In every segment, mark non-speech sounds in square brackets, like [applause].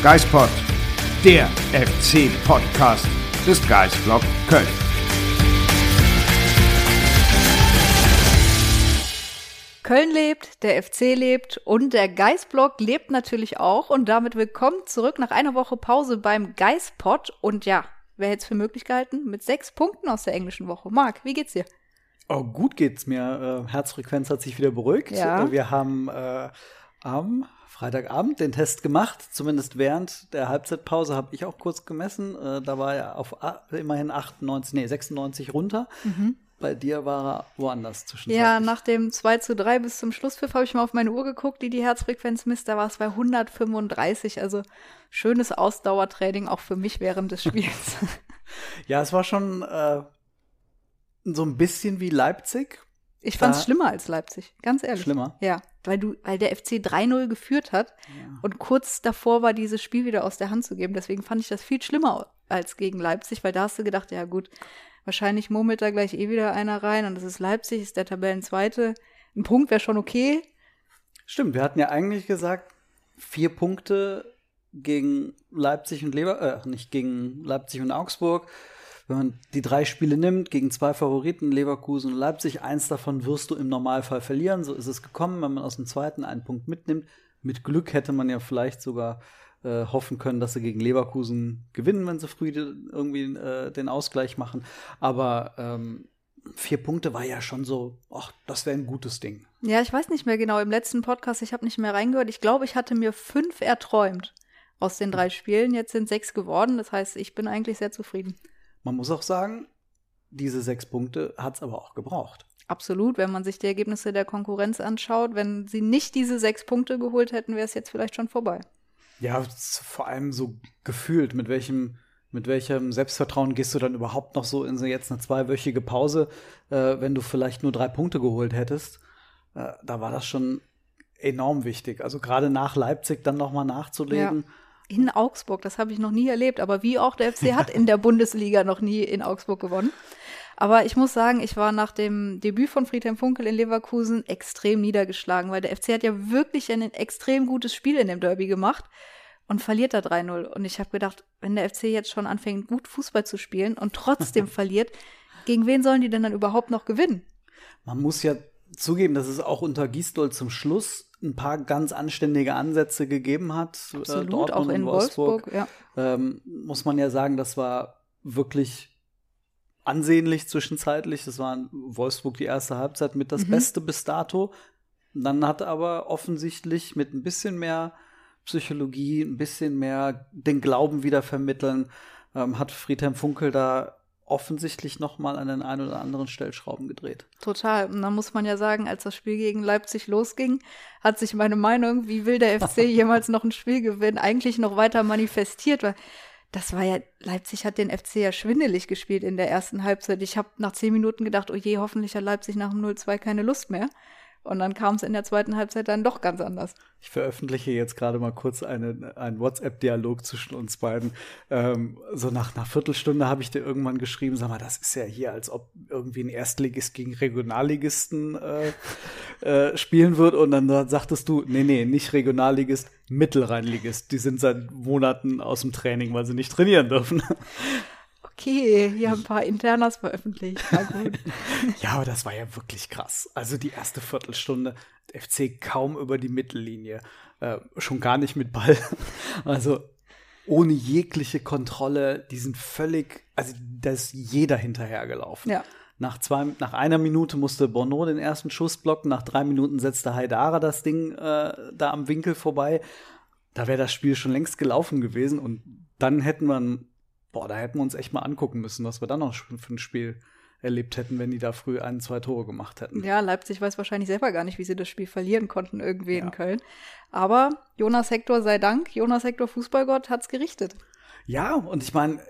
Geispod, der FC-Podcast des Geistblog Köln. Köln lebt, der FC lebt und der Geistblog lebt natürlich auch. Und damit willkommen zurück nach einer Woche Pause beim Geistpod. Und ja, wer hätte es für möglich gehalten? Mit sechs Punkten aus der englischen Woche. Marc, wie geht's dir? Oh, gut geht's mir. Äh, Herzfrequenz hat sich wieder beruhigt. Ja. Äh, Wir haben äh, am Freitagabend den Test gemacht. Zumindest während der Halbzeitpause habe ich auch kurz gemessen. Äh, da war er auf a- immerhin 98, nee, 96 runter. Bei dir war er woanders zwischenzeitlich. Mhm. Ja, nach dem 2 zu 3 bis zum Schlusspfiff habe ich mal auf meine Uhr geguckt, die die Herzfrequenz misst. Da war es bei 135. Also schönes Ausdauertraining auch für mich während des Spiels. [laughs] Ja, es war schon äh, so ein bisschen wie Leipzig. Ich fand es schlimmer als Leipzig, ganz ehrlich. Schlimmer? Ja, weil du, weil der FC 3-0 geführt hat und kurz davor war, dieses Spiel wieder aus der Hand zu geben. Deswegen fand ich das viel schlimmer als gegen Leipzig, weil da hast du gedacht, ja gut, wahrscheinlich murmelt da gleich eh wieder einer rein und das ist Leipzig, ist der Tabellenzweite. Ein Punkt wäre schon okay. Stimmt, wir hatten ja eigentlich gesagt, vier Punkte gegen Leipzig und Lever, äh, nicht gegen Leipzig und Augsburg. Wenn man die drei Spiele nimmt, gegen zwei Favoriten, Leverkusen und Leipzig, eins davon wirst du im Normalfall verlieren. So ist es gekommen, wenn man aus dem zweiten einen Punkt mitnimmt. Mit Glück hätte man ja vielleicht sogar äh, hoffen können, dass sie gegen Leverkusen gewinnen, wenn sie früh irgendwie äh, den Ausgleich machen. Aber ähm, vier Punkte war ja schon so, ach, das wäre ein gutes Ding. Ja, ich weiß nicht mehr genau. Im letzten Podcast, ich habe nicht mehr reingehört. Ich glaube, ich hatte mir fünf erträumt aus den drei Spielen. Jetzt sind sechs geworden. Das heißt, ich bin eigentlich sehr zufrieden. Man muss auch sagen, diese sechs Punkte hat es aber auch gebraucht. Absolut, wenn man sich die Ergebnisse der Konkurrenz anschaut, wenn sie nicht diese sechs Punkte geholt hätten, wäre es jetzt vielleicht schon vorbei. Ja, vor allem so gefühlt, mit welchem, mit welchem Selbstvertrauen gehst du dann überhaupt noch so in so jetzt eine zweiwöchige Pause, äh, wenn du vielleicht nur drei Punkte geholt hättest. Äh, da war das schon enorm wichtig. Also gerade nach Leipzig dann nochmal nachzulegen. In Augsburg, das habe ich noch nie erlebt, aber wie auch der FC [laughs] hat in der Bundesliga noch nie in Augsburg gewonnen. Aber ich muss sagen, ich war nach dem Debüt von Friedhelm Funkel in Leverkusen extrem niedergeschlagen, weil der FC hat ja wirklich ein extrem gutes Spiel in dem Derby gemacht und verliert da 3-0. Und ich habe gedacht, wenn der FC jetzt schon anfängt, gut Fußball zu spielen und trotzdem [laughs] verliert, gegen wen sollen die denn dann überhaupt noch gewinnen? Man muss ja zugeben, dass es auch unter Gisdol zum Schluss ein paar ganz anständige Ansätze gegeben hat. Äh, Absolut, Dortmund auch und in Wolfsburg, ja. ähm, muss man ja sagen, das war wirklich ansehnlich zwischenzeitlich. Das war in Wolfsburg die erste Halbzeit mit das Mhm. Beste bis dato. Dann hat aber offensichtlich mit ein bisschen mehr Psychologie, ein bisschen mehr den Glauben wieder vermitteln, ähm, hat Friedhelm Funkel da offensichtlich noch mal an den ein oder anderen Stellschrauben gedreht. Total. Und dann muss man ja sagen, als das Spiel gegen Leipzig losging, hat sich meine Meinung, wie will der FC [laughs] jemals noch ein Spiel gewinnen, eigentlich noch weiter manifestiert, weil das war ja, Leipzig hat den FC ja schwindelig gespielt in der ersten Halbzeit. Ich habe nach zehn Minuten gedacht, oh je, hoffentlich hat Leipzig nach dem 0-2 keine Lust mehr. Und dann kam es in der zweiten Halbzeit dann doch ganz anders. Ich veröffentliche jetzt gerade mal kurz eine, einen WhatsApp-Dialog zwischen uns beiden. Ähm, so nach einer Viertelstunde habe ich dir irgendwann geschrieben, sag mal, das ist ja hier, als ob irgendwie ein Erstligist gegen Regionalligisten äh, äh, spielen wird. Und dann sagtest du, nee, nee, nicht Regionalligist, Mittelrheinligist. Die sind seit Monaten aus dem Training, weil sie nicht trainieren dürfen. Okay, hier ein paar Internas veröffentlicht. Na gut. [laughs] ja, aber das war ja wirklich krass. Also die erste Viertelstunde, FC kaum über die Mittellinie, äh, schon gar nicht mit Ball. [laughs] Also ohne jegliche Kontrolle, die sind völlig, also da ist jeder hinterhergelaufen. Ja. Nach, zwei, nach einer Minute musste Bono den ersten Schuss blocken, nach drei Minuten setzte Haidara das Ding äh, da am Winkel vorbei. Da wäre das Spiel schon längst gelaufen gewesen und dann hätten wir, boah, da hätten wir uns echt mal angucken müssen, was wir dann noch für ein Spiel erlebt hätten, wenn die da früh ein, zwei Tore gemacht hätten. Ja, Leipzig weiß wahrscheinlich selber gar nicht, wie sie das Spiel verlieren konnten irgendwie ja. in Köln. Aber Jonas Hector sei Dank, Jonas Hector Fußballgott hat's gerichtet. Ja, und ich meine,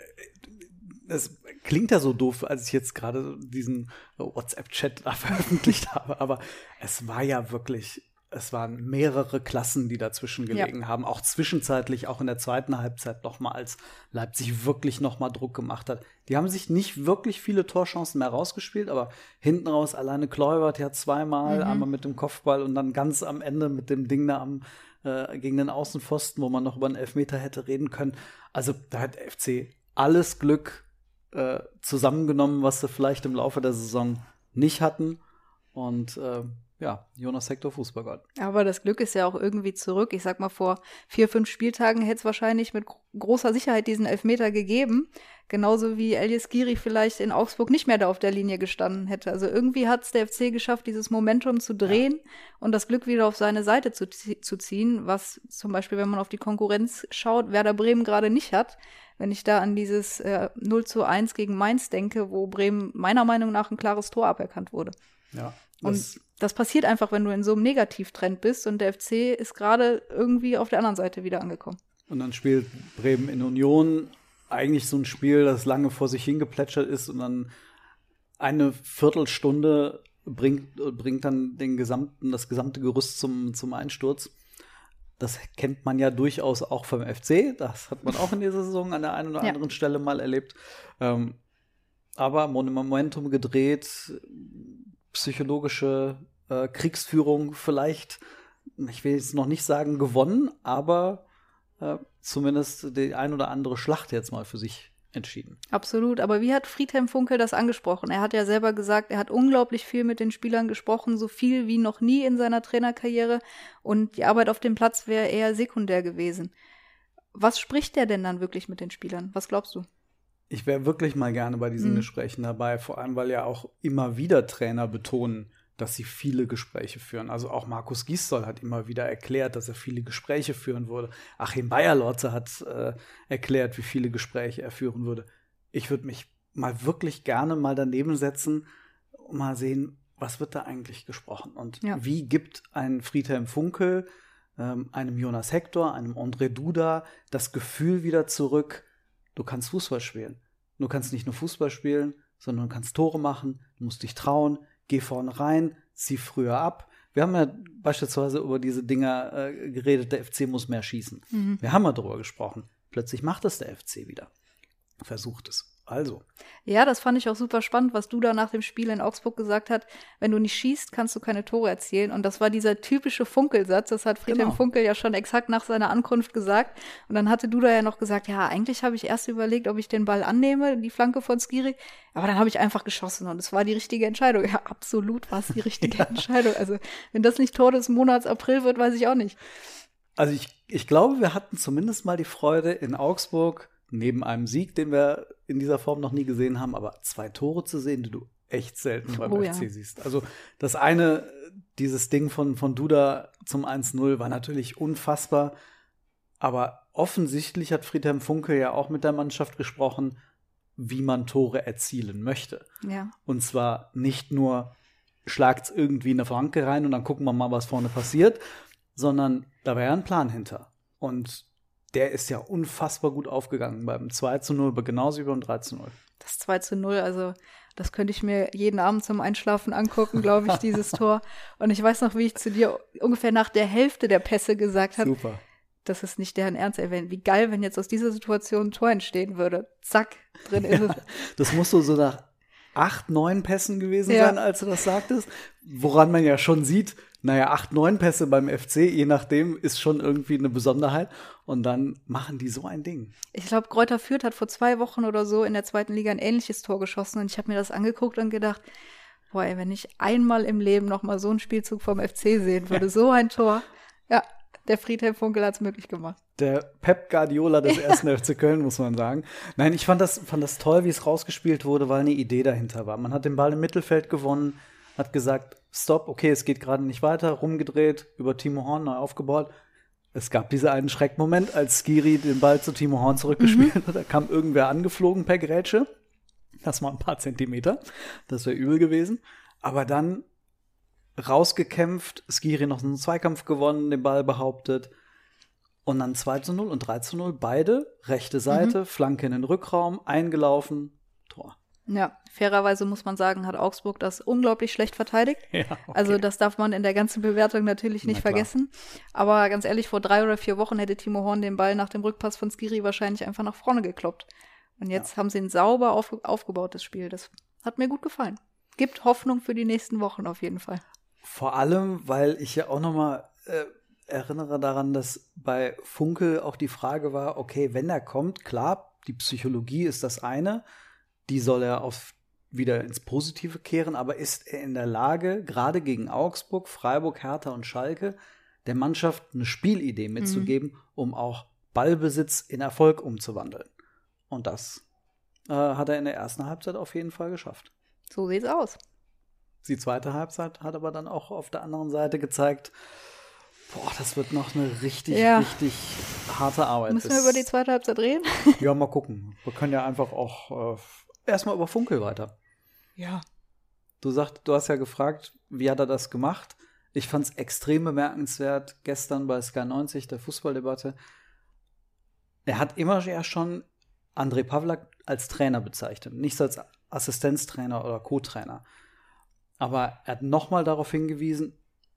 es klingt ja so doof, als ich jetzt gerade diesen WhatsApp-Chat da [laughs] veröffentlicht habe, aber es war ja wirklich, es waren mehrere Klassen, die dazwischen gelegen ja. haben, auch zwischenzeitlich, auch in der zweiten Halbzeit nochmal, als Leipzig wirklich nochmal Druck gemacht hat. Die haben sich nicht wirklich viele Torchancen mehr rausgespielt, aber hinten raus alleine Kluivert ja zweimal, mhm. einmal mit dem Kopfball und dann ganz am Ende mit dem Ding da am äh, gegen den Außenpfosten, wo man noch über einen Elfmeter hätte reden können. Also da hat FC alles Glück äh, zusammengenommen, was sie vielleicht im Laufe der Saison nicht hatten. Und äh, ja, Jonas Hector Fußballgott. Aber das Glück ist ja auch irgendwie zurück. Ich sag mal, vor vier, fünf Spieltagen hätte es wahrscheinlich mit großer Sicherheit diesen Elfmeter gegeben. Genauso wie Elias Giri vielleicht in Augsburg nicht mehr da auf der Linie gestanden hätte. Also irgendwie hat es der FC geschafft, dieses Momentum zu drehen ja. und das Glück wieder auf seine Seite zu, zu ziehen, was zum Beispiel, wenn man auf die Konkurrenz schaut, Werder Bremen gerade nicht hat. Wenn ich da an dieses äh, 0 zu 1 gegen Mainz denke, wo Bremen meiner Meinung nach ein klares Tor aberkannt wurde. Ja. Das und das passiert einfach, wenn du in so einem Negativtrend bist und der FC ist gerade irgendwie auf der anderen Seite wieder angekommen. Und dann spielt Bremen in Union eigentlich so ein Spiel, das lange vor sich hingeplätschert ist und dann eine Viertelstunde bringt, bringt dann den gesamten, das gesamte Gerüst zum, zum Einsturz. Das kennt man ja durchaus auch vom FC. Das hat man auch in dieser Saison an der einen oder anderen ja. Stelle mal erlebt. Ähm, aber Momentum gedreht, psychologische äh, Kriegsführung vielleicht, ich will jetzt noch nicht sagen gewonnen, aber äh, zumindest die ein oder andere Schlacht jetzt mal für sich entschieden. Absolut, aber wie hat Friedhelm Funkel das angesprochen? Er hat ja selber gesagt, er hat unglaublich viel mit den Spielern gesprochen, so viel wie noch nie in seiner Trainerkarriere und die Arbeit auf dem Platz wäre eher sekundär gewesen. Was spricht er denn dann wirklich mit den Spielern? Was glaubst du? Ich wäre wirklich mal gerne bei diesen mhm. Gesprächen dabei, vor allem weil ja auch immer wieder Trainer betonen, dass sie viele Gespräche führen. Also auch Markus Gisdol hat immer wieder erklärt, dass er viele Gespräche führen würde. Achim Bayerlotze hat äh, erklärt, wie viele Gespräche er führen würde. Ich würde mich mal wirklich gerne mal daneben setzen und mal sehen, was wird da eigentlich gesprochen und ja. wie gibt ein Friedhelm Funkel ähm, einem Jonas Hector, einem André Duda das Gefühl wieder zurück, du kannst Fußball spielen. Du kannst nicht nur Fußball spielen, sondern du kannst Tore machen, du musst dich trauen, geh vorne rein, zieh früher ab. Wir haben ja beispielsweise über diese Dinger äh, geredet, der FC muss mehr schießen. Mhm. Wir haben ja darüber gesprochen. Plötzlich macht es der FC wieder. Versucht es. Also. Ja, das fand ich auch super spannend, was du da nach dem Spiel in Augsburg gesagt hast. Wenn du nicht schießt, kannst du keine Tore erzielen. Und das war dieser typische Funkelsatz. Das hat Friedhelm genau. Funkel ja schon exakt nach seiner Ankunft gesagt. Und dann hatte du da ja noch gesagt, ja, eigentlich habe ich erst überlegt, ob ich den Ball annehme, die Flanke von Skiri. Aber dann habe ich einfach geschossen und es war die richtige Entscheidung. Ja, absolut war es die richtige ja. [laughs] [laughs] Entscheidung. Also, wenn das nicht Tor des Monats April wird, weiß ich auch nicht. Also ich, ich glaube, wir hatten zumindest mal die Freude in Augsburg, neben einem Sieg, den wir in dieser Form noch nie gesehen haben, aber zwei Tore zu sehen, die du echt selten beim oh, FC ja. siehst. Also das eine, dieses Ding von, von Duda zum 1-0 war natürlich unfassbar, aber offensichtlich hat Friedhelm Funke ja auch mit der Mannschaft gesprochen, wie man Tore erzielen möchte. Ja. Und zwar nicht nur schlagt es irgendwie in eine Flanke rein und dann gucken wir mal, was vorne passiert, sondern da war ja ein Plan hinter. Und der ist ja unfassbar gut aufgegangen beim 2 zu 0, aber genauso wie beim 3 zu 0. Das 2 zu 0, also das könnte ich mir jeden Abend zum Einschlafen angucken, glaube ich, dieses Tor. [laughs] Und ich weiß noch, wie ich zu dir ungefähr nach der Hälfte der Pässe gesagt habe. Super. Das ist nicht deren Ernst, ey. Wie geil, wenn jetzt aus dieser Situation ein Tor entstehen würde. Zack, drin ist es. das muss so, so nach acht, neun Pässen gewesen ja. sein, als du das sagtest. Woran man ja schon sieht, naja, acht, neun Pässe beim FC, je nachdem, ist schon irgendwie eine Besonderheit. Und dann machen die so ein Ding. Ich glaube, Kräuter Fürth hat vor zwei Wochen oder so in der zweiten Liga ein ähnliches Tor geschossen. Und ich habe mir das angeguckt und gedacht, boah, ey, wenn ich einmal im Leben noch mal so einen Spielzug vom FC sehen würde, so ein Tor. Ja, der Friedhelm Funkel hat es möglich gemacht. Der Pep Guardiola des [laughs] ersten FC Köln, muss man sagen. Nein, ich fand das, fand das toll, wie es rausgespielt wurde, weil eine Idee dahinter war. Man hat den Ball im Mittelfeld gewonnen, hat gesagt, stopp, okay, es geht gerade nicht weiter, rumgedreht, über Timo Horn neu aufgebaut. Es gab diesen einen Schreckmoment, als Skiri den Ball zu Timo Horn zurückgespielt mhm. hat. Da kam irgendwer angeflogen per Grätsche. Das war ein paar Zentimeter. Das wäre übel gewesen. Aber dann rausgekämpft, Skiri noch einen Zweikampf gewonnen, den Ball behauptet. Und dann 2 zu 0 und 3 zu 0, beide, rechte Seite, mhm. Flanke in den Rückraum, eingelaufen, Tor. Ja, fairerweise muss man sagen, hat Augsburg das unglaublich schlecht verteidigt. [laughs] Ja, okay. Also das darf man in der ganzen Bewertung natürlich nicht vergessen. Aber ganz ehrlich, vor drei oder vier Wochen hätte Timo Horn den Ball nach dem Rückpass von Skiri wahrscheinlich einfach nach vorne gekloppt. Und jetzt ja. haben sie ein sauber auf, aufgebaut, das Spiel. Das hat mir gut gefallen. Gibt Hoffnung für die nächsten Wochen auf jeden Fall. Vor allem, weil ich ja auch noch mal äh, erinnere daran, dass bei Funkel auch die Frage war, okay, wenn er kommt, klar, die Psychologie ist das eine, die soll er auf wieder ins Positive kehren, aber ist er in der Lage, gerade gegen Augsburg, Freiburg, Hertha und Schalke, der Mannschaft eine Spielidee mitzugeben, mhm. um auch Ballbesitz in Erfolg umzuwandeln? Und das äh, hat er in der ersten Halbzeit auf jeden Fall geschafft. So sieht's aus. Die zweite Halbzeit hat aber dann auch auf der anderen Seite gezeigt, boah, das wird noch eine richtig, ja. richtig harte Arbeit. Müssen wir über die zweite Halbzeit reden? ja, mal gucken. Wir können ja einfach auch äh, erstmal über Funkel weiter. Ja. Du sagst, du hast ja gefragt, wie hat er das gemacht? Ich fand es extrem bemerkenswert gestern bei Sky 90, der Fußballdebatte. Er hat immer ja schon André Pavlak als Trainer bezeichnet, nicht als Assistenztrainer oder Co-Trainer. Aber er hat nochmal darauf hingewiesen,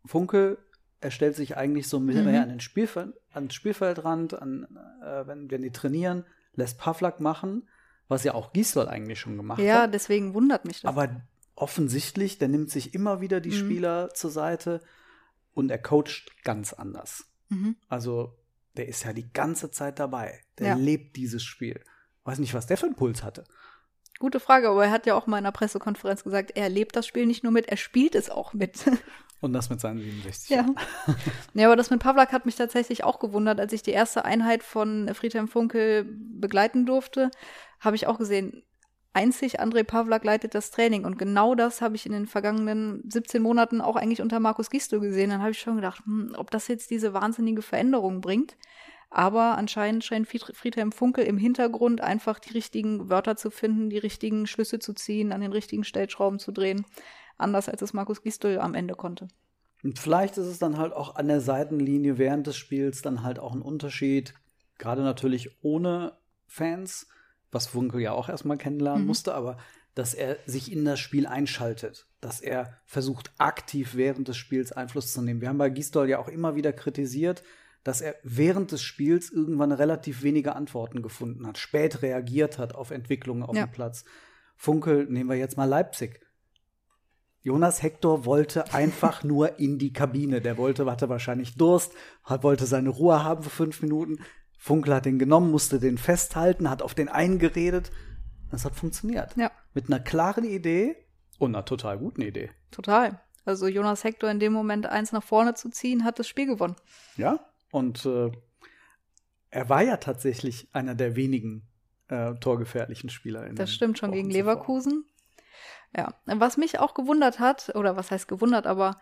Funkel, er stellt sich eigentlich so mit mhm. an den Spielfeld, ans Spielfeldrand, an, äh, wenn, wenn die trainieren, lässt Pavlak machen, was ja auch Gisdol eigentlich schon gemacht ja, hat. Ja, deswegen wundert mich das. Aber offensichtlich, der nimmt sich immer wieder die mhm. Spieler zur Seite und er coacht ganz anders. Mhm. Also, der ist ja die ganze Zeit dabei. Der ja. lebt dieses Spiel. Weiß nicht, was der für einen Puls hatte. Gute Frage, aber er hat ja auch mal in einer Pressekonferenz gesagt, er lebt das Spiel nicht nur mit, er spielt es auch mit. [laughs] Und das mit seinen 67. Ja. ja, aber das mit Pavlak hat mich tatsächlich auch gewundert, als ich die erste Einheit von Friedhelm Funkel begleiten durfte, habe ich auch gesehen, einzig André Pavlak leitet das Training. Und genau das habe ich in den vergangenen 17 Monaten auch eigentlich unter Markus Gisto gesehen. Dann habe ich schon gedacht, hm, ob das jetzt diese wahnsinnige Veränderung bringt. Aber anscheinend scheint Friedhelm Funkel im Hintergrund einfach die richtigen Wörter zu finden, die richtigen Schlüsse zu ziehen, an den richtigen Stellschrauben zu drehen. Anders als es Markus Gistel am Ende konnte. Und vielleicht ist es dann halt auch an der Seitenlinie während des Spiels dann halt auch ein Unterschied, gerade natürlich ohne Fans, was Funkel ja auch erstmal kennenlernen mhm. musste, aber dass er sich in das Spiel einschaltet, dass er versucht, aktiv während des Spiels Einfluss zu nehmen. Wir haben bei Gisdol ja auch immer wieder kritisiert, dass er während des Spiels irgendwann relativ wenige Antworten gefunden hat, spät reagiert hat auf Entwicklungen auf ja. dem Platz. Funkel, nehmen wir jetzt mal Leipzig. Jonas Hector wollte einfach [laughs] nur in die Kabine. Der wollte, hatte wahrscheinlich Durst, wollte seine Ruhe haben für fünf Minuten. Funkel hat den genommen, musste den festhalten, hat auf den eingeredet. Das hat funktioniert. Ja. Mit einer klaren Idee und einer total guten Idee. Total. Also Jonas Hector in dem Moment eins nach vorne zu ziehen, hat das Spiel gewonnen. Ja, und äh, er war ja tatsächlich einer der wenigen äh, torgefährlichen Spieler. In das stimmt schon gegen Leverkusen. Ja, was mich auch gewundert hat, oder was heißt gewundert, aber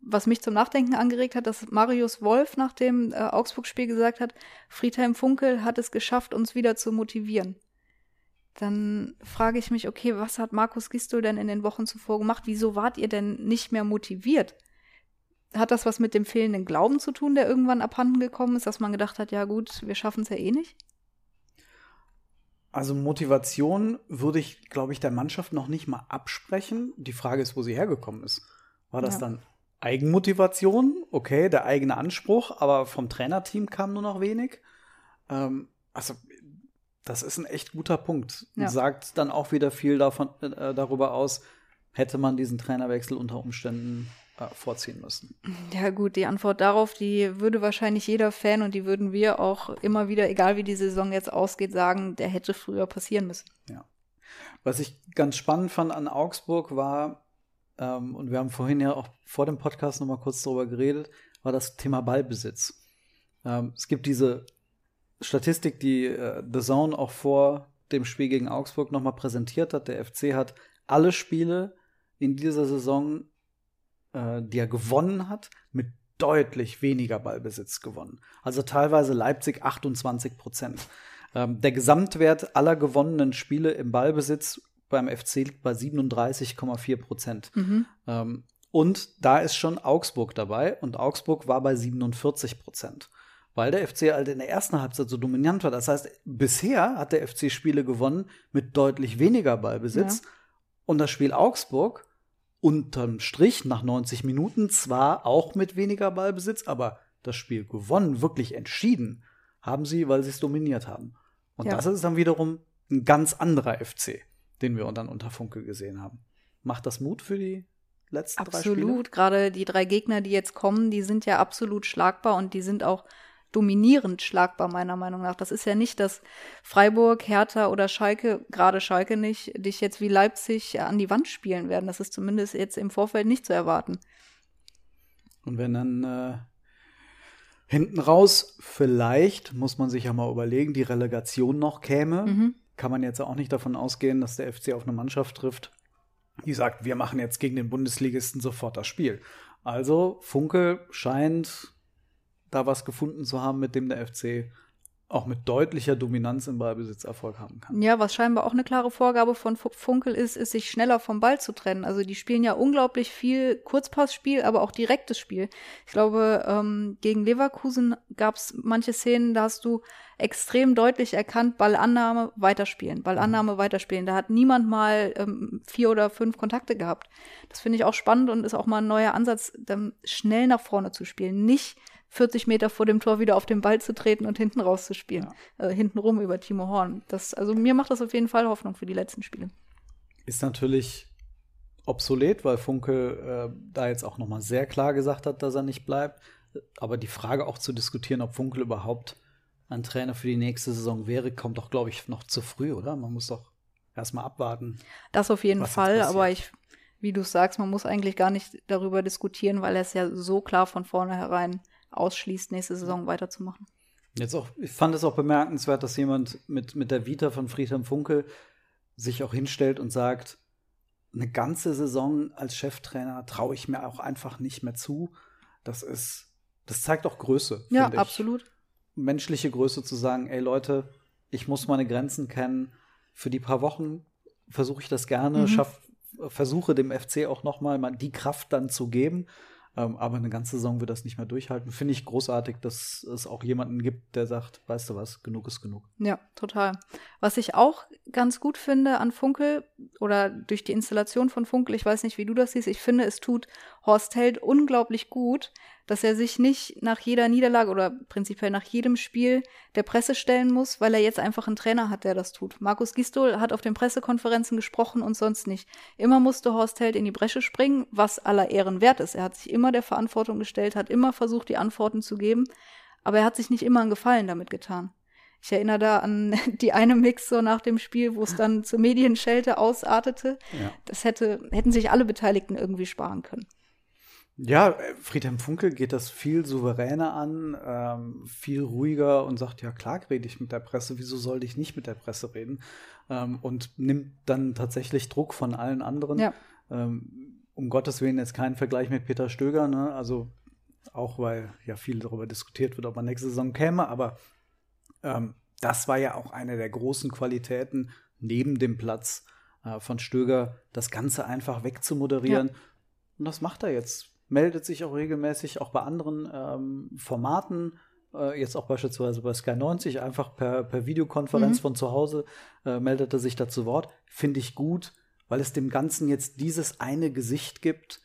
was mich zum Nachdenken angeregt hat, dass Marius Wolf nach dem äh, Augsburg-Spiel gesagt hat, Friedhelm Funkel hat es geschafft, uns wieder zu motivieren. Dann frage ich mich, okay, was hat Markus Gistol denn in den Wochen zuvor gemacht? Wieso wart ihr denn nicht mehr motiviert? Hat das was mit dem fehlenden Glauben zu tun, der irgendwann abhanden gekommen ist, dass man gedacht hat, ja gut, wir schaffen es ja eh nicht? Also Motivation würde ich, glaube ich, der Mannschaft noch nicht mal absprechen. Die Frage ist, wo sie hergekommen ist. War das ja. dann Eigenmotivation? Okay, der eigene Anspruch, aber vom Trainerteam kam nur noch wenig. Ähm, also das ist ein echt guter Punkt. Ja. Sagt dann auch wieder viel davon, äh, darüber aus, hätte man diesen Trainerwechsel unter Umständen äh, vorziehen müssen? Ja gut, die Antwort darauf, die würde wahrscheinlich jeder Fan und die würden wir auch immer wieder, egal wie die Saison jetzt ausgeht, sagen, der hätte früher passieren müssen. Ja. Was ich ganz spannend fand an Augsburg war, ähm, und wir haben vorhin ja auch vor dem Podcast noch mal kurz darüber geredet, war das Thema Ballbesitz. Ähm, es gibt diese Statistik, die äh, The Zone auch vor dem Spiel gegen Augsburg noch mal präsentiert hat. Der FC hat alle Spiele in dieser Saison äh, die er gewonnen hat, mit deutlich weniger Ballbesitz gewonnen. Also teilweise Leipzig 28 Prozent. Ähm, der Gesamtwert aller gewonnenen Spiele im Ballbesitz beim FC liegt bei 37,4 Prozent. Mhm. Ähm, und da ist schon Augsburg dabei und Augsburg war bei 47 Prozent. Weil der FC halt in der ersten Halbzeit so dominant war. Das heißt, bisher hat der FC Spiele gewonnen mit deutlich weniger Ballbesitz. Ja. Und das Spiel Augsburg unterm Strich nach 90 Minuten zwar auch mit weniger Ballbesitz, aber das Spiel gewonnen, wirklich entschieden, haben sie, weil sie es dominiert haben. Und ja. das ist dann wiederum ein ganz anderer FC, den wir dann unter Funke gesehen haben. Macht das Mut für die letzten absolut. drei Spiele? Absolut. Gerade die drei Gegner, die jetzt kommen, die sind ja absolut schlagbar und die sind auch dominierend schlagbar, meiner Meinung nach. Das ist ja nicht, dass Freiburg, Hertha oder Schalke, gerade Schalke nicht, dich jetzt wie Leipzig an die Wand spielen werden. Das ist zumindest jetzt im Vorfeld nicht zu erwarten. Und wenn dann äh, hinten raus, vielleicht muss man sich ja mal überlegen, die Relegation noch käme, mhm. Kann man jetzt auch nicht davon ausgehen, dass der FC auf eine Mannschaft trifft, die sagt, wir machen jetzt gegen den Bundesligisten sofort das Spiel. Also Funke scheint da was gefunden zu haben, mit dem der FC auch mit deutlicher Dominanz im Ballbesitz Erfolg haben kann. Ja, was scheinbar auch eine klare Vorgabe von Funkel ist, ist, sich schneller vom Ball zu trennen. Also die spielen ja unglaublich viel Kurzpassspiel, aber auch direktes Spiel. Ich glaube, ähm, gegen Leverkusen gab es manche Szenen, da hast du extrem deutlich erkannt, Ballannahme, weiterspielen, Ballannahme, mhm. weiterspielen. Da hat niemand mal ähm, vier oder fünf Kontakte gehabt. Das finde ich auch spannend und ist auch mal ein neuer Ansatz, dann schnell nach vorne zu spielen. Nicht 40 Meter vor dem Tor wieder auf den Ball zu treten und hinten rauszuspielen. Ja. Äh, hinten rum über Timo Horn. Das, also mir macht das auf jeden Fall Hoffnung für die letzten Spiele. Ist natürlich obsolet, weil Funke äh, da jetzt auch nochmal sehr klar gesagt hat, dass er nicht bleibt. Aber die Frage auch zu diskutieren, ob Funkel überhaupt ein Trainer für die nächste Saison wäre, kommt doch, glaube ich, noch zu früh, oder? Man muss doch erstmal abwarten. Das auf jeden Fall, aber ich, wie du sagst, man muss eigentlich gar nicht darüber diskutieren, weil er es ja so klar von vornherein ausschließt, nächste Saison weiterzumachen. Jetzt auch, ich fand es auch bemerkenswert, dass jemand mit, mit der Vita von Friedhelm Funkel sich auch hinstellt und sagt, eine ganze Saison als Cheftrainer traue ich mir auch einfach nicht mehr zu. Das ist, das zeigt auch Größe. Ja, ich. absolut. Menschliche Größe zu sagen, ey Leute, ich muss meine Grenzen kennen. Für die paar Wochen versuche ich das gerne, mhm. schaff, versuche dem FC auch noch mal die Kraft dann zu geben. Ähm, aber eine ganze Saison wird das nicht mehr durchhalten. Finde ich großartig, dass es auch jemanden gibt, der sagt, weißt du was, genug ist genug. Ja, total. Was ich auch ganz gut finde an Funkel oder durch die Installation von Funkel, ich weiß nicht, wie du das siehst, ich finde, es tut Horst Held unglaublich gut, dass er sich nicht nach jeder Niederlage oder prinzipiell nach jedem Spiel der Presse stellen muss, weil er jetzt einfach einen Trainer hat, der das tut. Markus Gistol hat auf den Pressekonferenzen gesprochen und sonst nicht. Immer musste Horst Held in die Bresche springen, was aller Ehren wert ist. Er hat sich immer der Verantwortung gestellt, hat immer versucht, die Antworten zu geben, aber er hat sich nicht immer einen Gefallen damit getan. Ich erinnere da an [laughs] die eine Mix so nach dem Spiel, wo es dann zur Medienschelte ausartete. Ja. Das hätte, hätten sich alle Beteiligten irgendwie sparen können. Ja, Friedhelm Funkel geht das viel souveräner an, ähm, viel ruhiger und sagt, ja klar rede ich mit der Presse, wieso sollte ich nicht mit der Presse reden? Ähm, und nimmt dann tatsächlich Druck von allen anderen. Ja. Ähm, um Gottes Willen jetzt keinen Vergleich mit Peter Stöger, ne? also auch weil ja viel darüber diskutiert wird, ob er nächste Saison käme, aber ähm, das war ja auch eine der großen Qualitäten neben dem Platz äh, von Stöger, das Ganze einfach wegzumoderieren. Ja. Und das macht er jetzt meldet sich auch regelmäßig, auch bei anderen ähm, Formaten, äh, jetzt auch beispielsweise bei Sky 90, einfach per, per Videokonferenz mhm. von zu Hause äh, meldet er sich dazu Wort. Finde ich gut, weil es dem Ganzen jetzt dieses eine Gesicht gibt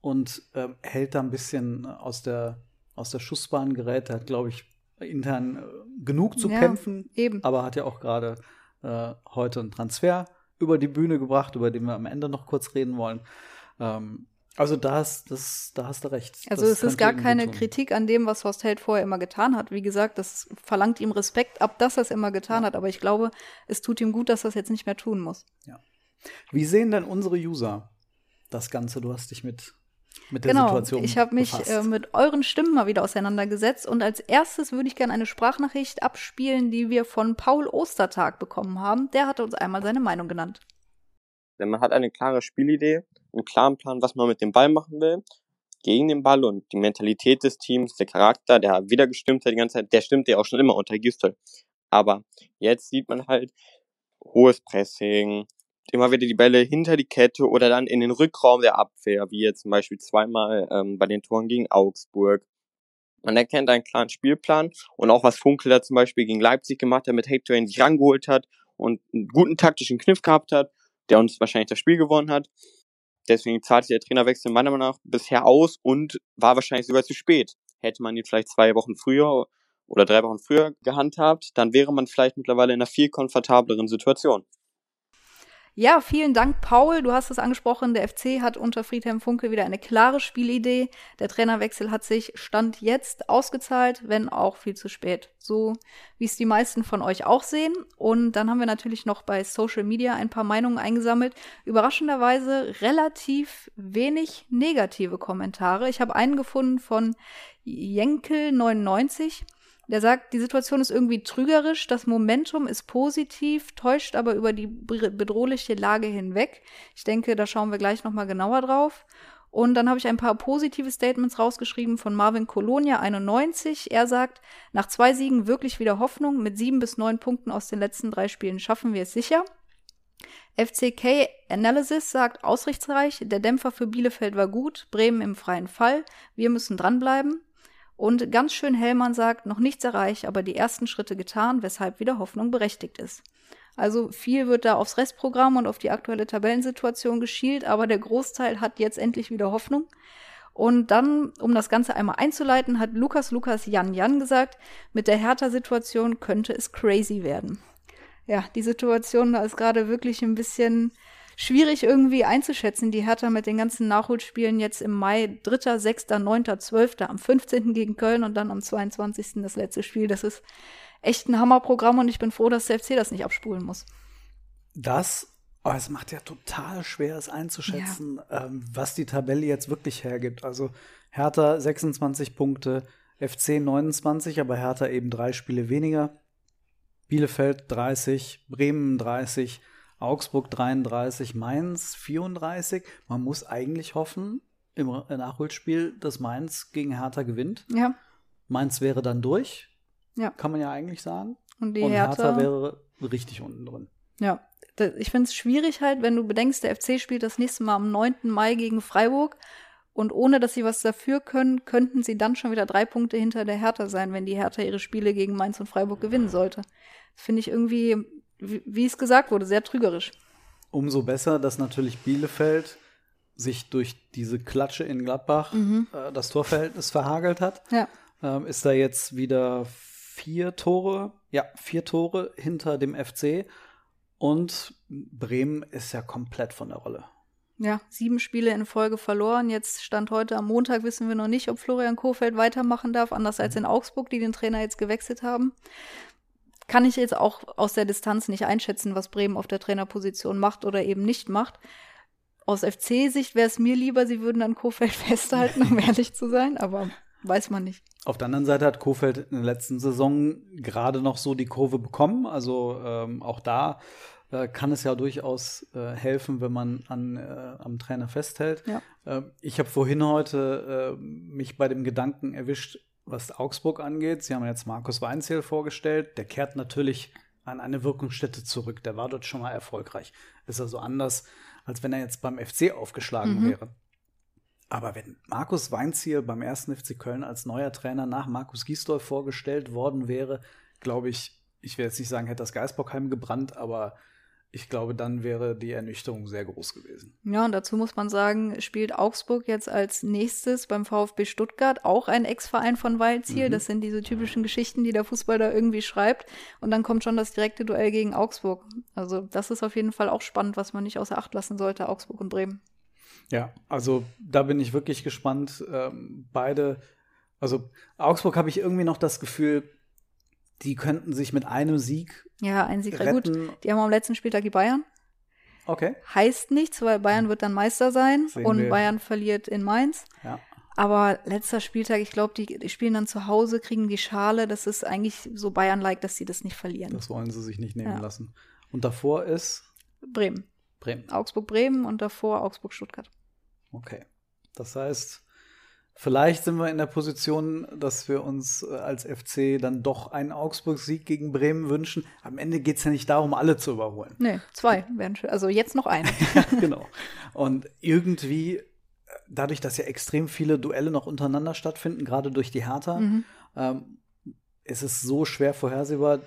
und äh, hält da ein bisschen aus der, aus der Schussbahn gerät. Er hat, glaube ich, intern äh, genug zu ja, kämpfen, eben. aber hat ja auch gerade äh, heute einen Transfer über die Bühne gebracht, über den wir am Ende noch kurz reden wollen. Ähm, Also da hast, das, da hast du recht. Also Das es ist gar keine tun. Kritik an dem, was Horst Held vorher immer getan hat. Wie gesagt, das verlangt ihm Respekt ab, dass er es immer getan hat. Aber ich glaube, es tut ihm gut, dass er es jetzt nicht mehr tun muss. Wie sehen denn unsere User das Ganze? Du hast dich mit, mit der genau, Situation ich habe mich äh, mit euren Stimmen mal wieder auseinandergesetzt. Und als erstes würde ich gerne eine Sprachnachricht abspielen, die wir von Paul Ostertag bekommen haben. Der hat uns einmal seine Meinung genannt. Denn man hat eine klare Spielidee, einen klaren Plan, was man mit dem Ball machen will, gegen den Ball und die Mentalität des Teams, der Charakter, der wieder gestimmt hat die ganze Zeit, der stimmt ja auch schon immer unter Gistel. Aber jetzt sieht man halt hohes Pressing, immer wieder die Bälle hinter die Kette oder dann in den Rückraum der Abwehr, wie jetzt zum Beispiel zweimal ähm, bei den Toren gegen Augsburg. Man erkennt einen klaren Spielplan und auch was Funkel da zum Beispiel gegen Leipzig gemacht hat, mit Hector ihn sich rangeholt hat und einen guten taktischen Kniff gehabt hat, der uns wahrscheinlich das Spiel gewonnen hat. Deswegen zahlt sich der Trainerwechsel meiner Meinung nach bisher aus und war wahrscheinlich sogar zu spät. Hätte man ihn vielleicht zwei Wochen früher oder drei Wochen früher gehandhabt, dann wäre man vielleicht mittlerweile in einer viel komfortableren Situation. Ja, vielen Dank, Paul. Du hast es angesprochen. Der FC hat unter Friedhelm Funke wieder eine klare Spielidee. Der Trainerwechsel hat sich Stand jetzt ausgezahlt, wenn auch viel zu spät. So wie es die meisten von euch auch sehen. Und dann haben wir natürlich noch bei Social Media ein paar Meinungen eingesammelt. Überraschenderweise relativ wenig negative Kommentare. Ich habe einen gefunden von Jenkel99. Der sagt, die Situation ist irgendwie trügerisch, das Momentum ist positiv, täuscht aber über die bedrohliche Lage hinweg. Ich denke, da schauen wir gleich nochmal genauer drauf. Und dann habe ich ein paar positive Statements rausgeschrieben von Marvin Colonia 91. Er sagt, nach zwei Siegen wirklich wieder Hoffnung. Mit sieben bis neun Punkten aus den letzten drei Spielen schaffen wir es sicher. FCK Analysis sagt ausrichtsreich, der Dämpfer für Bielefeld war gut, Bremen im freien Fall, wir müssen dranbleiben. Und ganz schön Hellmann sagt, noch nichts erreicht, aber die ersten Schritte getan, weshalb wieder Hoffnung berechtigt ist. Also viel wird da aufs Restprogramm und auf die aktuelle Tabellensituation geschielt, aber der Großteil hat jetzt endlich wieder Hoffnung. Und dann, um das Ganze einmal einzuleiten, hat Lukas Lukas Jan Jan gesagt, mit der Hertha-Situation könnte es crazy werden. Ja, die Situation da ist gerade wirklich ein bisschen schwierig irgendwie einzuschätzen. Die Hertha mit den ganzen Nachholspielen jetzt im Mai 3., 6., 9., 12., am 15. gegen Köln und dann am 22. das letzte Spiel. Das ist echt ein Hammerprogramm und ich bin froh, dass der FC das nicht abspulen muss. Das, oh, es macht ja total schwer, es einzuschätzen, ähm, was die Tabelle jetzt wirklich hergibt. Also Hertha 26 Punkte, FC 29, aber Hertha eben drei Spiele weniger. Bielefeld 30, Bremen 30, Augsburg 33, Mainz 34. Man muss eigentlich hoffen, im Nachholspiel, dass Mainz gegen Hertha gewinnt. Ja, Mainz wäre dann durch, ja. kann man ja eigentlich sagen. Und die Und Hertha, Hertha wäre richtig unten drin. Ja, ich finde es schwierig halt, wenn du bedenkst, der FC spielt das nächste Mal am 9. Mai gegen Freiburg und ohne dass sie was dafür können, könnten sie dann schon wieder drei Punkte hinter der Hertha sein, wenn die Hertha ihre Spiele gegen Mainz und Freiburg gewinnen sollte. Das finde ich irgendwie, wie, wie es gesagt wurde, sehr trügerisch. Umso besser, dass natürlich Bielefeld sich durch diese Klatsche in Gladbach äh, das Torverhältnis verhagelt hat. Ja. Ähm, ist da jetzt wieder vier Tore, ja, vier Tore hinter dem FC. Und Bremen ist ja komplett von der Rolle. Ja, sieben Spiele in Folge verloren. Jetzt stand heute am Montag, wissen wir noch nicht, ob Florian Kohfeldt weitermachen darf, anders als in Augsburg, die den Trainer jetzt gewechselt haben. Kann ich jetzt auch aus der Distanz nicht einschätzen, was Bremen auf der Trainerposition macht oder eben nicht macht. Aus FC-Sicht wäre es mir lieber, sie würden an Kohfeldt [laughs] festhalten, um [laughs] ehrlich zu sein, aber weiß man nicht. Auf der anderen Seite hat Kofeld in der letzten Saison gerade noch so die Kurve bekommen. Also ähm, auch da äh, kann es ja durchaus äh, helfen, wenn man an, äh, am Trainer festhält. Ja. Ähm, ich habe vorhin heute äh, mich bei dem Gedanken erwischt, was Augsburg angeht. Sie haben jetzt Markus Weinzierl vorgestellt. Der kehrt natürlich an eine Wirkungsstätte zurück. Der war dort schon mal erfolgreich. Ist also anders, als wenn er jetzt beim FC aufgeschlagen Mhm. wäre. Aber wenn Markus Weinziel beim ersten FC Köln als neuer Trainer nach Markus Giesdorf vorgestellt worden wäre, glaube ich, ich will jetzt nicht sagen, hätte das Geisbockheim gebrannt, aber ich glaube, dann wäre die Ernüchterung sehr groß gewesen. Ja, und dazu muss man sagen, spielt Augsburg jetzt als nächstes beim VfB Stuttgart auch ein Ex-Verein von Waldziel. Mhm. Das sind diese typischen Geschichten, die der Fußball da irgendwie schreibt. Und dann kommt schon das direkte Duell gegen Augsburg. Also das ist auf jeden Fall auch spannend, was man nicht außer Acht lassen sollte, Augsburg und Bremen. Ja, also da bin ich wirklich gespannt. Ähm, beide, also Augsburg habe ich irgendwie noch das Gefühl, die könnten sich mit einem Sieg Ja, ein Sieg. Gut, retten. die haben am letzten Spieltag die Bayern. Okay. Heißt nichts, weil Bayern wird dann Meister sein Sehen und wir. Bayern verliert in Mainz. Ja. Aber letzter Spieltag, ich glaube, die, die spielen dann zu Hause, kriegen die Schale. Das ist eigentlich so Bayern-like, dass sie das nicht verlieren. Das wollen sie sich nicht nehmen Ja. lassen. Und davor ist Bremen. Bremen. Augsburg-Bremen und davor Augsburg-Stuttgart. Okay. Das heißt, vielleicht sind wir in der Position, dass wir uns äh, als FC dann doch einen Augsburg-Sieg gegen Bremen wünschen. Am Ende geht es ja nicht darum, alle zu überholen. Nee, zwei wären schön. Also jetzt noch eine. [laughs] genau. Und irgendwie, äh, dadurch, dass ja extrem viele Duelle noch untereinander stattfinden, gerade durch die Hertha, Mhm. ähm, ist es so schwer vorhersehbar,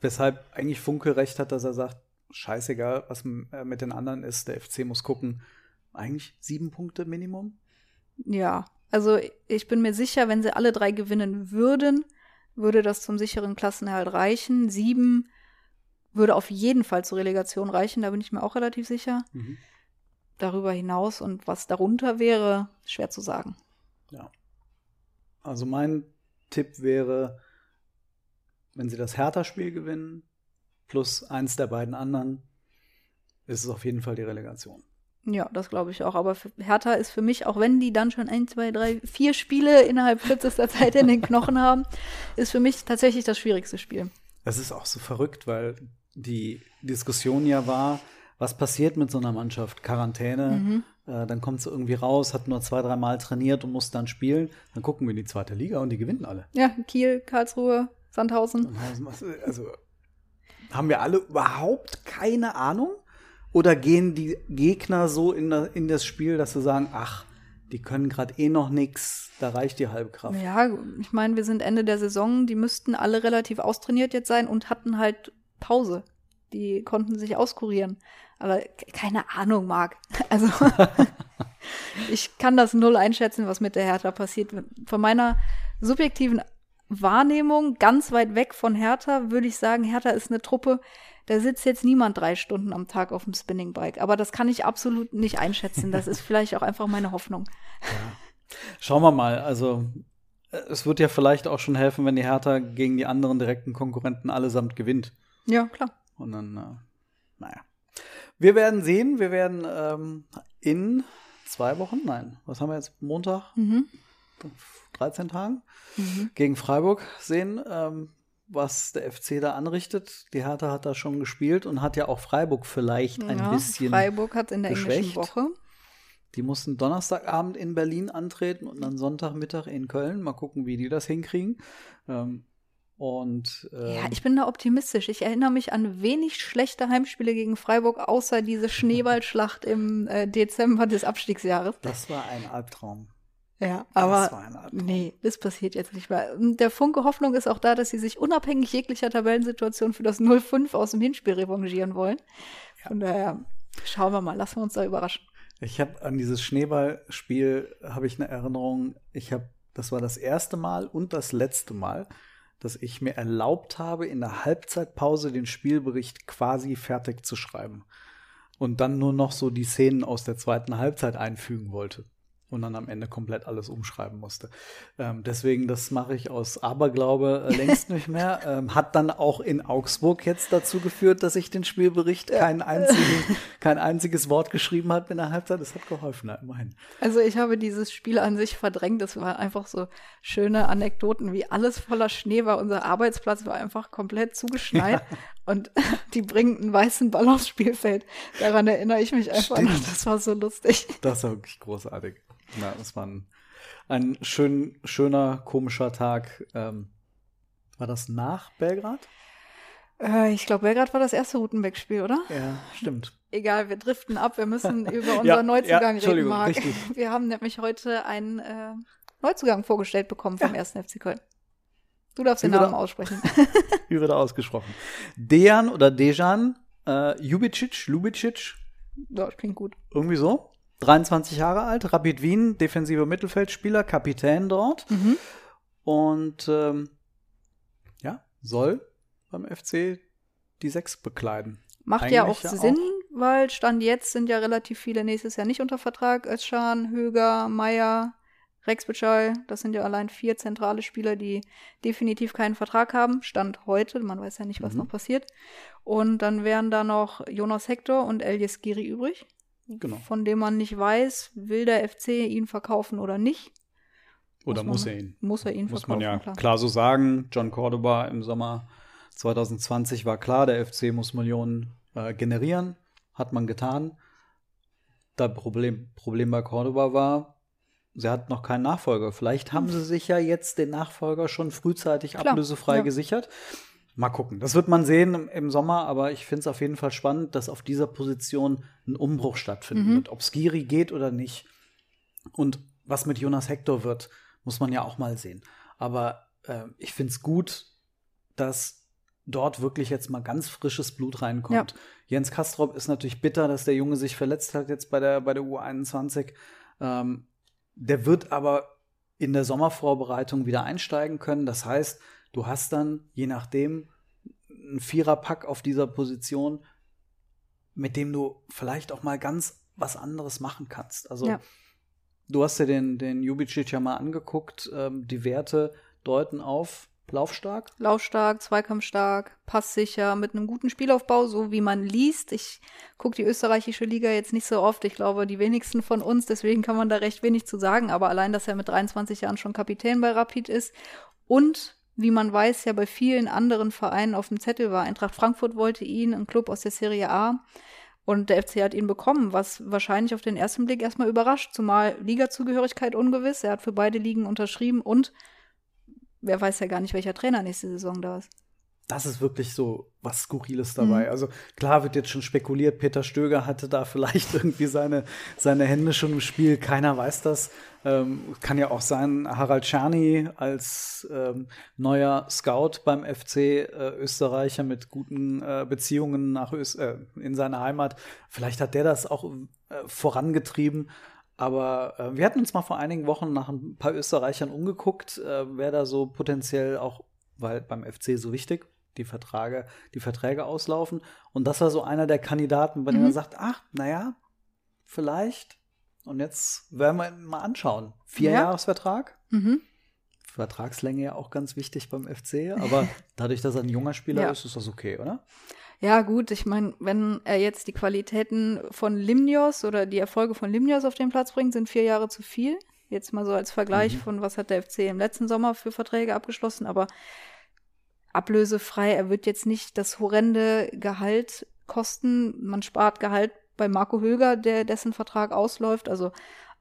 weshalb eigentlich Funke recht hat, dass er sagt, scheißegal, was äh, mit den anderen ist, der FC muss gucken. Eigentlich sieben Punkte Minimum? Ja, also ich bin mir sicher, wenn sie alle drei gewinnen würden, würde das zum sicheren Klassenerhalt reichen. Sieben würde auf jeden Fall zur Relegation reichen, da bin ich mir auch relativ sicher. Darüber hinaus und was darunter wäre, schwer zu sagen. Ja. Also mein Tipp wäre, wenn sie das Hertha-Spiel gewinnen, plus eins der beiden anderen, ist es auf jeden Fall die Relegation. Ja, das glaube ich auch. Aber Hertha ist für mich, auch wenn die dann schon ein, zwei, drei, vier Spiele innerhalb kürzester [laughs] Zeit in den Knochen haben, ist für mich tatsächlich das schwierigste Spiel. Das ist auch so verrückt, weil die Diskussion ja war, was passiert mit so einer Mannschaft? Quarantäne, äh, dann kommt sie irgendwie raus, hat nur zwei, drei Mal trainiert und muss dann spielen. Dann gucken wir in die zweite Liga und die gewinnen alle. Ja, Kiel, Karlsruhe, Sandhausen. Und Hausen, was- Also haben wir alle überhaupt keine Ahnung? Oder gehen die Gegner so in, in das Spiel, dass sie sagen, ach, die können gerade eh noch nix, da reicht die Halbkraft. Ja, ich meine, wir sind Ende der Saison, die müssten alle relativ austrainiert jetzt sein und hatten halt Pause. Die konnten sich auskurieren. Aber ke- keine Ahnung, Marc. [laughs] Also [laughs] ich kann das null einschätzen, was mit der Hertha passiert. Von meiner subjektiven Wahrnehmung, ganz weit weg von Hertha, würde ich sagen, Hertha ist eine Truppe, da sitzt jetzt niemand drei Stunden am Tag auf dem Spinningbike. Aber das kann ich absolut nicht einschätzen. Das ist vielleicht auch einfach meine Hoffnung. Schauen wir mal. Also, es wird ja vielleicht auch schon helfen, wenn die Hertha gegen die anderen direkten Konkurrenten allesamt gewinnt. Ja, klar. Und dann, äh, naja. Wir werden sehen. Wir werden ähm, in zwei Wochen, nein, was haben wir jetzt? Montag? Mhm. 13 Tagen gegen Freiburg sehen, ähm, was der FC da anrichtet. Die Hertha hat da schon gespielt und hat ja auch Freiburg vielleicht ein ja, bisschen. Freiburg hat in der englischen geschwächt. Woche. Die mussten Donnerstagabend in Berlin antreten und dann Sonntagmittag in Köln. Mal gucken, wie die das hinkriegen. Ähm, und ähm, Ja, ich bin da optimistisch. Ich erinnere mich an wenig schlechte Heimspiele gegen Freiburg, außer diese Schneeballschlacht im äh, Dezember des Abstiegsjahres. das war ein Albtraum. Ja, aber nee, das passiert jetzt nicht mehr. Und Der Funke Hoffnung ist auch da, dass sie sich unabhängig jeglicher Tabellensituation für das 0-5 aus dem Hinspiel revanchieren wollen. Von daher schauen wir mal, lassen wir uns da überraschen. Ich habe an dieses Schneeballspiel habe ich eine Erinnerung. Ich habe, das war das erste Mal und das letzte Mal, dass ich mir erlaubt habe, in der Halbzeitpause den Spielbericht quasi fertig zu schreiben und dann nur noch so die Szenen aus der zweiten Halbzeit einfügen wollte und dann am Ende komplett alles umschreiben musste. Ähm, deswegen, das mache ich aus Aberglaube äh, längst nicht mehr. [laughs] Ähm, hat dann auch in Augsburg jetzt dazu geführt, dass ich den Spielbericht kein, einzigen, kein einziges Wort geschrieben habe in der Halbzeit. Das hat geholfen, immerhin. Also ich habe dieses Spiel an sich verdrängt. Das war einfach so schöne Anekdoten, wie alles voller Schnee war. Unser Arbeitsplatz war einfach komplett zugeschneit und [laughs] die bringen einen weißen Ball aufs Spielfeld. Daran erinnere ich mich einfach noch. Stimmt. Das war so lustig. Das war wirklich großartig. Na, das war ein, ein schön, schöner, komischer Tag. Ähm, war das nach Belgrad? Äh, ich glaube, Belgrad war das erste Rutenbeck-Spiel, oder? Ja, stimmt. Egal, wir driften ab. Wir müssen [laughs] über unseren Ja, Neuzugang ja, reden, Marc. richtig. [laughs] Wir haben nämlich heute einen äh, Neuzugang vorgestellt bekommen vom 1. FC Köln. Du darfst den wir Namen aussprechen. [laughs] Wie wird er ausgesprochen? Dejan oder Dejan äh, Jubicic, Lubicic, ja, das klingt gut. irgendwie so. 23 Jahre alt, Rapid Wien, defensiver Mittelfeldspieler, Kapitän dort. Mhm. Und ähm, ja, soll beim FC die Sechs bekleiden. Macht ja auch Eigentlich ja Sinn, weil Stand jetzt sind ja relativ viele nächstes Jahr nicht unter Vertrag. Özcan, Höger, Meier, Rex Bitschei, das sind ja allein vier zentrale Spieler, die definitiv keinen Vertrag haben. Stand heute, man weiß ja nicht, was Mhm. noch passiert. Und dann wären da noch Jonas Hector und Elias Giri übrig, Genau. von dem man nicht weiß, will der FC ihn verkaufen oder nicht. Oder Muss muss man- er ihn? Muss er ihn Muss verkaufen, man ja klar. klar. so sagen. John Cordoba im Sommer 2020 war klar, der FC muss Millionen äh, generieren. Hat man getan. Das Problem, Problem bei Cordoba war, sie hat noch keinen Nachfolger. Vielleicht haben sie sich ja jetzt den Nachfolger schon frühzeitig Klar, ablösefrei ja. gesichert. Mal gucken. Das wird man sehen im, im Sommer, aber ich finde es auf jeden Fall spannend, dass auf dieser Position ein Umbruch stattfinden Mhm. wird. Ob Skiri geht oder nicht. Und was mit Jonas Hector wird, muss man ja auch mal sehen. Aber äh, ich finde es gut, dass dort wirklich jetzt mal ganz frisches Blut reinkommt. Jens Kastrop ist natürlich bitter, dass der Junge sich verletzt hat jetzt bei der, bei der U21. Ähm, der wird aber in der Sommervorbereitung wieder einsteigen können. Das heißt, du hast dann, je nachdem, einen Viererpack auf dieser Position, mit dem du vielleicht auch mal ganz was anderes machen kannst. Also Ja. du hast dir den, den Jubicic ja mal angeguckt. Ähm, die Werte deuten auf laufstark. Laufstark, zweikampfstark, passsicher, mit einem guten Spielaufbau, so wie man liest. Ich gucke die österreichische Liga jetzt nicht so oft. Ich glaube, die wenigsten von uns, deswegen kann man da recht wenig zu sagen. Aber allein, dass er mit 23 Jahren schon Kapitän bei Rapid ist und wie man weiß, ja bei vielen anderen Vereinen auf dem Zettel war. Eintracht Frankfurt wollte ihn, ein Club aus der Serie A. Und der FC hat ihn bekommen, was wahrscheinlich auf den ersten Blick erstmal überrascht, zumal Ligazugehörigkeit ungewiss. Er hat für beide Ligen unterschrieben und wer weiß ja gar nicht, welcher Trainer nächste Saison da ist. Das ist wirklich so was Skurriles dabei. Mhm. Also klar wird jetzt schon spekuliert, Peter Stöger hatte da [laughs] vielleicht irgendwie seine, seine Hände schon im Spiel, keiner weiß das. Ähm, kann ja auch sein, Harald Czerny als ähm, neuer Scout beim FC äh, Österreicher mit guten äh, Beziehungen nach Ös äh, in seine Heimat, vielleicht hat der das auch äh, vorangetrieben. Aber äh, wir hatten uns mal vor einigen Wochen nach ein paar Österreichern umgeguckt, äh, wer da so potenziell auch, weil beim FC so wichtig, die Verträge, die Verträge auslaufen. Und das war so einer der Kandidaten, bei dem Mhm. man sagt, ach, naja, vielleicht. Und jetzt werden wir mal anschauen. Vier Ja. Jahresvertrag. Mhm. Vertragslänge ja auch ganz wichtig beim FC, aber [laughs] dadurch, dass er ein junger Spieler Ja. ist, ist das okay, oder? Ja, gut, ich meine, wenn er jetzt die Qualitäten von Limnios oder die Erfolge von Limnios auf den Platz bringt, sind vier Jahre zu viel. Jetzt mal so als Vergleich Mhm. von was hat der FC im letzten Sommer für Verträge abgeschlossen, aber ablösefrei, er wird jetzt nicht das horrende Gehalt kosten. Man spart Gehalt bei Marco Höger, der dessen Vertrag ausläuft. Also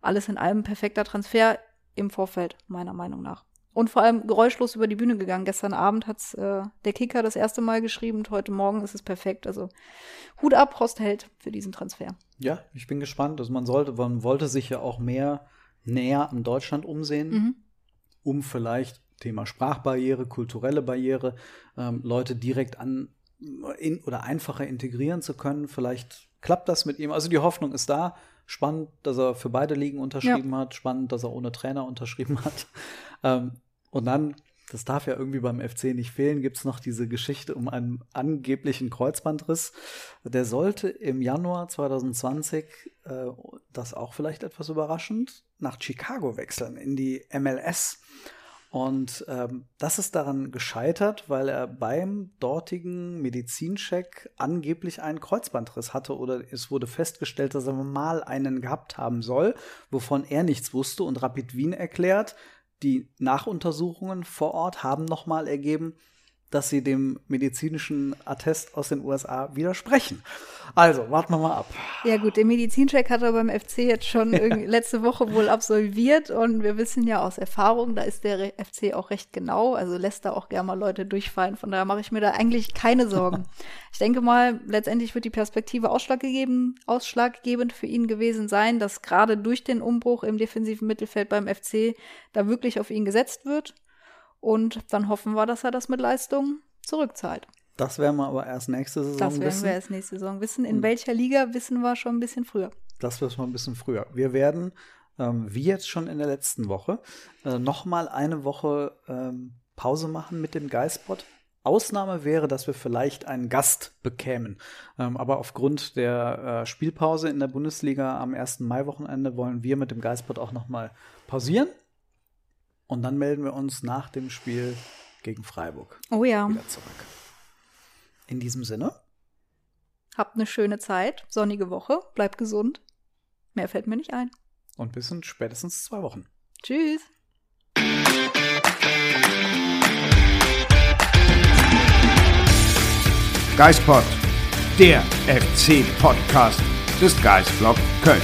alles in allem perfekter Transfer im Vorfeld, meiner Meinung nach. Und vor allem geräuschlos über die Bühne gegangen. Gestern Abend hat's äh, der Kicker das erste Mal geschrieben und heute Morgen ist es perfekt. Also Hut ab, Horst Held für diesen Transfer. Ja, ich bin gespannt. Also man sollte, man wollte sich ja auch mehr näher an Deutschland umsehen, Mhm. um vielleicht Thema Sprachbarriere, kulturelle Barriere, ähm, Leute direkt an in, oder einfacher integrieren zu können. Vielleicht klappt das mit ihm. Also die Hoffnung ist da. Spannend, dass er für beide Ligen unterschrieben hat. Spannend, dass er ohne Trainer unterschrieben hat. [laughs] Ähm, und dann, das darf ja irgendwie beim FC nicht fehlen, gibt es noch diese Geschichte um einen angeblichen Kreuzbandriss. Der sollte im Januar 2020, äh, das auch vielleicht etwas überraschend, nach Chicago wechseln, in die MLS. Und ähm, das ist daran gescheitert, weil er beim dortigen Medizincheck angeblich einen Kreuzbandriss hatte oder es wurde festgestellt, dass er mal einen gehabt haben soll, wovon er nichts wusste und Rapid Wien erklärt, die Nachuntersuchungen vor Ort haben nochmal ergeben, dass sie dem medizinischen Attest aus den USA widersprechen. Also, warten wir mal ab. Ja gut, den Medizincheck hat er beim FC jetzt schon [laughs] irgendwie letzte Woche wohl absolviert und wir wissen ja aus Erfahrung, da ist der FC auch recht genau, also lässt da auch gerne mal Leute durchfallen. Von daher mache ich mir da eigentlich keine Sorgen. [laughs] ich denke mal, letztendlich wird die Perspektive ausschlaggegeben, ausschlaggebend für ihn gewesen sein, dass gerade durch den Umbruch im defensiven Mittelfeld beim FC da wirklich auf ihn gesetzt wird. Und dann hoffen wir, dass er das mit Leistung zurückzahlt. Das werden wir aber erst nächste Saison Das werden wissen. wir erst nächste Saison wissen. In Hm. welcher Liga wissen wir schon ein bisschen früher. Das wissen wir ein bisschen früher. Wir werden, ähm, wie jetzt schon in der letzten Woche, äh, noch mal eine Woche ähm, Pause machen mit dem Geistbot. Ausnahme wäre, dass wir vielleicht einen Gast bekämen. Ähm, aber aufgrund der äh, Spielpause in der Bundesliga am 1. Mai-Wochenende wollen wir mit dem Geistbot auch noch mal pausieren. Und dann melden wir uns nach dem Spiel gegen Freiburg Oh ja. wieder zurück. In diesem Sinne, Habt eine schöne Zeit, sonnige Woche, bleibt gesund. Mehr fällt mir nicht ein. und bis in spätestens zwei Wochen. Tschüss. Geispod, der FC-Podcast des Geistblog Köln.